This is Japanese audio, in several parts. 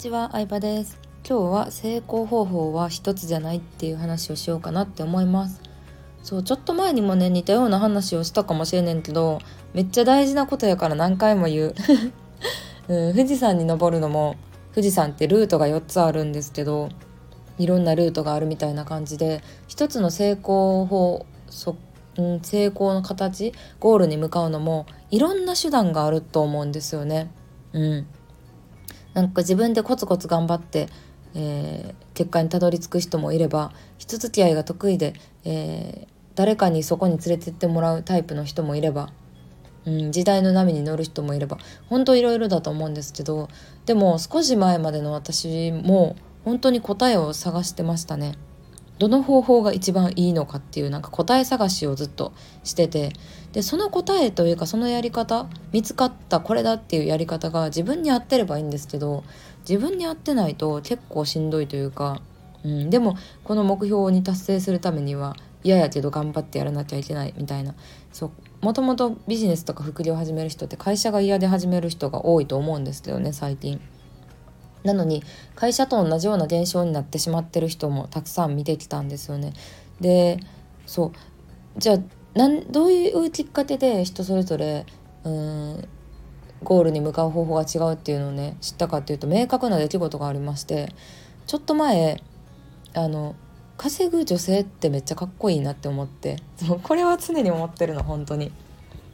ちは、相葉です。今日は成功方法は一つじゃないっていう話をしようかなって思います。そう、ちょっと前にもね、似たような話をしたかもしれねんけど、めっちゃ大事なことやから何回も言う。うん、富士山に登るのも、富士山ってルートが4つあるんですけど、いろんなルートがあるみたいな感じで、一つの成功法、そうん、成功の形ゴールに向かうのもいろんな手段があると思うんですよね。うん、なんか自分でコツコツ頑張って、えー、結果にたどり着く人もいれば人付き合いが得意で、えー、誰かにそこに連れてってもらうタイプの人もいれば、うん、時代の波に乗る人もいれば本当いろいろだと思うんですけどでも少し前までの私も本当に答えを探してましたね。どの方法が一番いいのかっていうなんか答え探しをずっとしててでその答えというかそのやり方見つかったこれだっていうやり方が自分に合ってればいいんですけど自分に合ってないと結構しんどいというか、うん、でもこの目標に達成するためには嫌やけど頑張ってやらなきゃいけないみたいなそうもともとビジネスとか副業を始める人って会社が嫌で始める人が多いと思うんですけどね最近。なのに会社と同じような現象になってしまってる人もたくさん見てきたんですよね。でそう。じゃあなんどういうきっかけで人それぞれうんゴールに向かう方法が違うっていうのをね知ったかっていうと明確な出来事がありましてちょっと前あの稼ぐ女性ってめっちゃかっこいいなって思ってそう これは常に思ってるの本当に。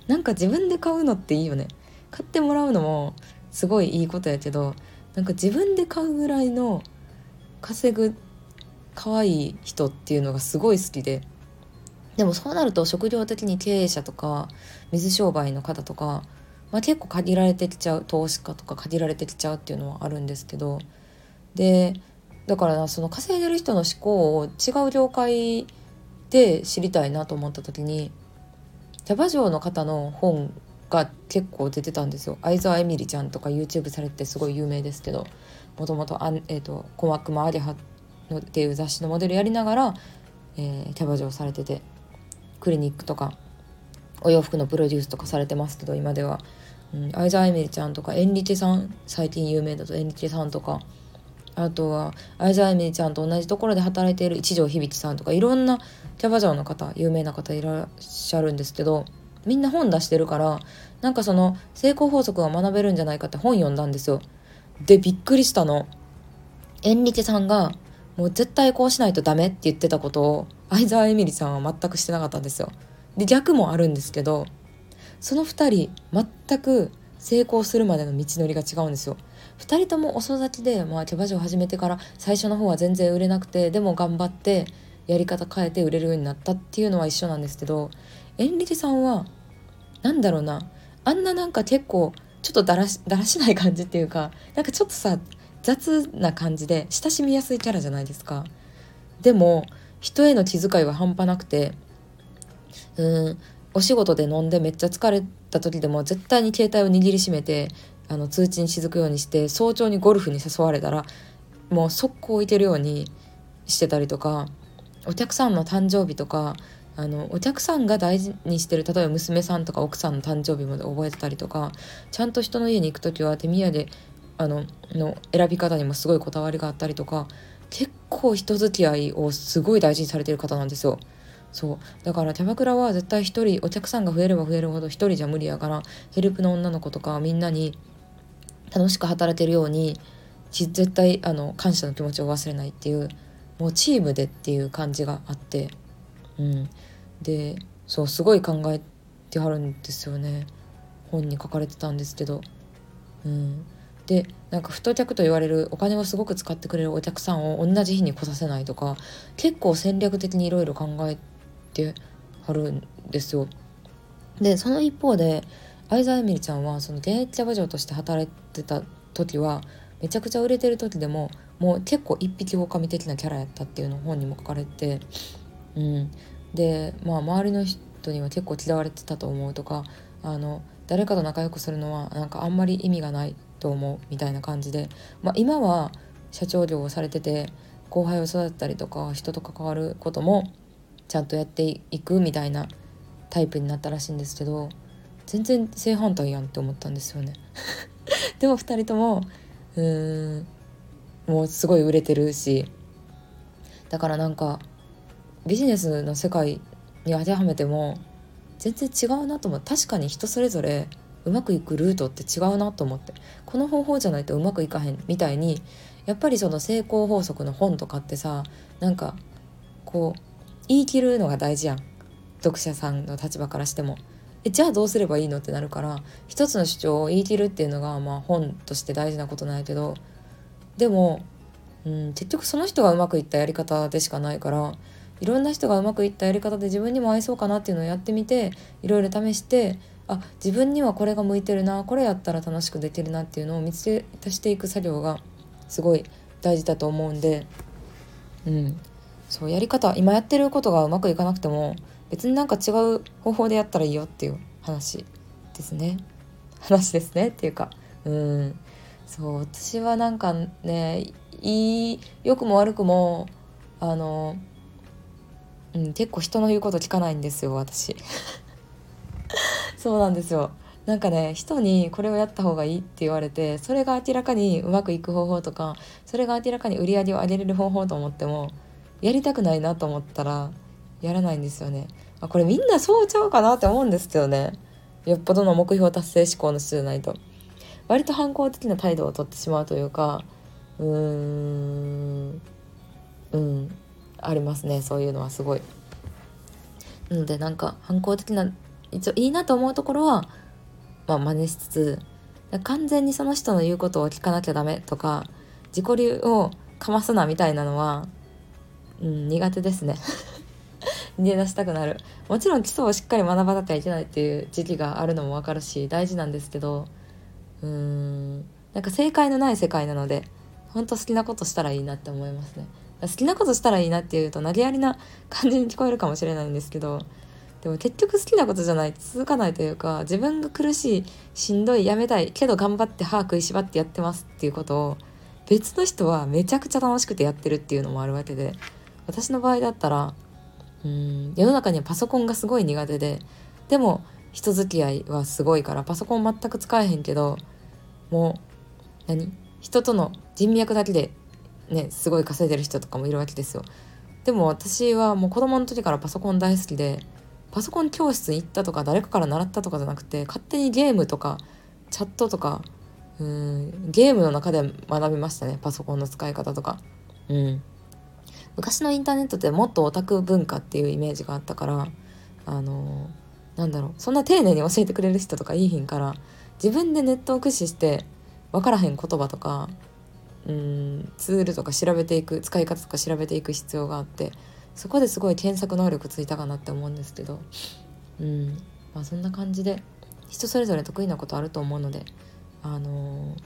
なんか自分で買うのっていいよね。買ってもらうのもすごいいいことやけどなんか自分で買うぐらいの稼ぐ可愛い人っていうのがすごい好きで。でもそうなると職業的に経営者とか水商売の方とか、まあ、結構限られてきちゃう投資家とか限られてきちゃうっていうのはあるんですけど。でだからその稼いでる人の思考を違う業界で知りたいなと思った時にキャバ嬢の方の本が結構出てたんですよ。相沢エミリちゃんとか YouTube されてすごい有名ですけどもともと「えーと、小悪魔アリハ」っていう雑誌のモデルやりながら、えー、キャバ嬢されててクリニックとかお洋服のプロデュースとかされてますけど今では、うん、相沢エミリちゃんとかエンリテさん最近有名だとエンリテさんとかあとは相沢エミリちゃんと同じところで働いている一条響さんとかいろんなキャバ嬢の方有名な方いらっしゃるんですけどみんな本出してるからなんかその成功法則が学べるんじゃないかって本読んだんですよ。でびっくりしたの。エンリケさんがもう絶対こうしないとダメって言ってたことを相沢エミリさんは全くしてなかったんですよ。で逆もあるんですけどその2人全く成功するまでの道のりが違うんですよ。2人とも遅咲きで、まあ、キャバ嬢始めてから最初の方は全然売れなくてでも頑張ってやり方変えて売れるようになったっていうのは一緒なんですけどエンリケさんはなんだろうな。あんななんか結構ちょっとだらしだらしない感じっていうかなんかちょっとさ雑な感じで親しみやすいキャラじゃないですか。でも人への気遣いは半端なくてうんお仕事で飲んでめっちゃ疲れた時でも絶対に携帯を握りしめてあの通知に雫くようにして早朝にゴルフに誘われたらもう速攻置いてるようにしてたりとかお客さんの誕生日とかあのお客さんが大事にしてる例えば娘さんとか奥さんの誕生日まで覚えてたりとかちゃんと人の家に行く時は手土産あのの選び方にもすごいこだわりがあったりとか結構人付き合いをすごい大事にされてる方なんですよ。そうだからキャバクラは絶対一人お客さんが増えれば増えるほど一人じゃ無理やからヘルプの女の子とかみんなに楽しく働けるように絶対あの感謝の気持ちを忘れないっていうもうチームでっていう感じがあってうん、でそうすごい考えてはるんですよね本に書かれてたんですけど。うん、でなんか太客と言われるお金をすごく使ってくれるお客さんを同じ日に来させないとか結構戦略的にいろいろ考えてはるんですよ。でその一方で相沢エミリちゃんはその現役キャバ嬢として働いてた時はめちゃくちゃ売れてる時でももう結構一匹狼的なキャラやったっていうのを本にも書かれてうん、でまあ周りの人には結構嫌われてたと思うとかあの誰かと仲良くするのはなんかあんまり意味がないと思うみたいな感じで、まあ、今は社長業をされてて後輩を育てたりとか人と関わることもちゃんとやっていくみたいなタイプになったらしいんですけど全然正反対やんって思ったんですよね。でも2人ともうーんもうすごい売れてるしだからなんかビジネスの世界に当てはめても全然違うなと思う。確かに人それぞれうまくいくルートって違うなと思って。この方法じゃないとうまくいかへんみたいにやっぱりその成功法則の本とかってさなんかこう言い切るのが大事やん。読者さんの立場からしても。えじゃあどうすればいいのってなるから一つの主張を言い切るっていうのがまあ本として大事なことなんやけど。でも、うん、結局その人がうまくいったやり方でしかないからいろんな人がうまくいったやり方で自分にも合いそうかなっていうのをやってみていろいろ試してあ自分にはこれが向いてるなこれやったら楽しくできるなっていうのを見つけ出していく作業がすごい大事だと思うんで、うん、そうやり方今やってることがうまくいかなくても別になんか違う方法でやったらいいよっていう話ですね。話ですねっていうかうん。そう私はなんかねいい良くも悪くもあの、うん、結構人の言うこと聞かないんですよ私。そうなんですよ。なんかね人にこれをやった方がいいって言われてそれが明らかにうまくいく方法とかそれが明らかに売り上げを上げれる方法と思ってもやりたくないなと思ったらやらないんですよね。あこれみんなそうちゃうかなって思うんですけどね。よっぽどの目標達成志向の人じゃないと。割と反抗的な態度をとってしまうというかうーんりますねそういうのはすごい。なのでなんか反抗的な一応いいなと思うところはまあ真似しつつ完全にその人の言うことを聞かなきゃダメとか自己流をかますなみたいなのは、うん、苦手ですね。逃げ出したくなる。もちろん基礎をしっかり学ばなきゃいけないっていう時期があるのも分かるし大事なんですけどうーんなんか正解のない世界なので本当好きなことしたらいいなって思いますね。好きなことしたらいいなっていうと投げやりな感じに聞こえるかもしれないんですけどでも結局好きなことじゃない続かないというか自分が苦しいしんどいやめたいけど頑張って歯食いしばってやってますっていうことを別の人はめちゃくちゃ楽しくてやってるっていうのもあるわけで私の場合だったらうん世の中にはパソコンがすごい苦手ででも人付き合いはすごいからパソコン全く使えへんけどもう何？人との人脈だけでねすごい稼いでる人とかもいるわけですよ。でも私はもう子供の時からパソコン大好きでパソコン教室に行ったとか誰かから習ったとかじゃなくて勝手にゲームとかチャットとかうんゲームの中で学びましたね。パソコンの使い方とか。うん。昔のインターネットってもっとオタク文化っていうイメージがあったからあのなんだろう。そんな丁寧に教えてくれる人とかいいひんから自分でネットを駆使して分からへん言葉とかうんツールとか調べていく使い方とか調べていく必要があってそこですごい検索能力ついたかなって思うんですけどうんまあそんな感じで人それぞれ得意なことあると思うのであの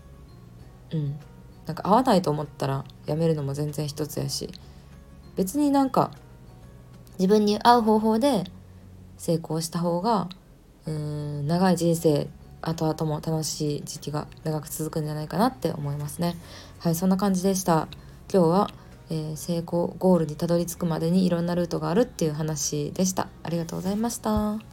ー、うんなんか合わないと思ったらやめるのも全然一つやし別になんか自分に合う方法で成功した方がうーん長い人生後々も楽しい時期が長く続くんじゃないかなって思いますね。はいそんな感じでした。今日は、えー、成功ゴールにたどり着くまでにいろんなルートがあるっていう話でした。ありがとうございました。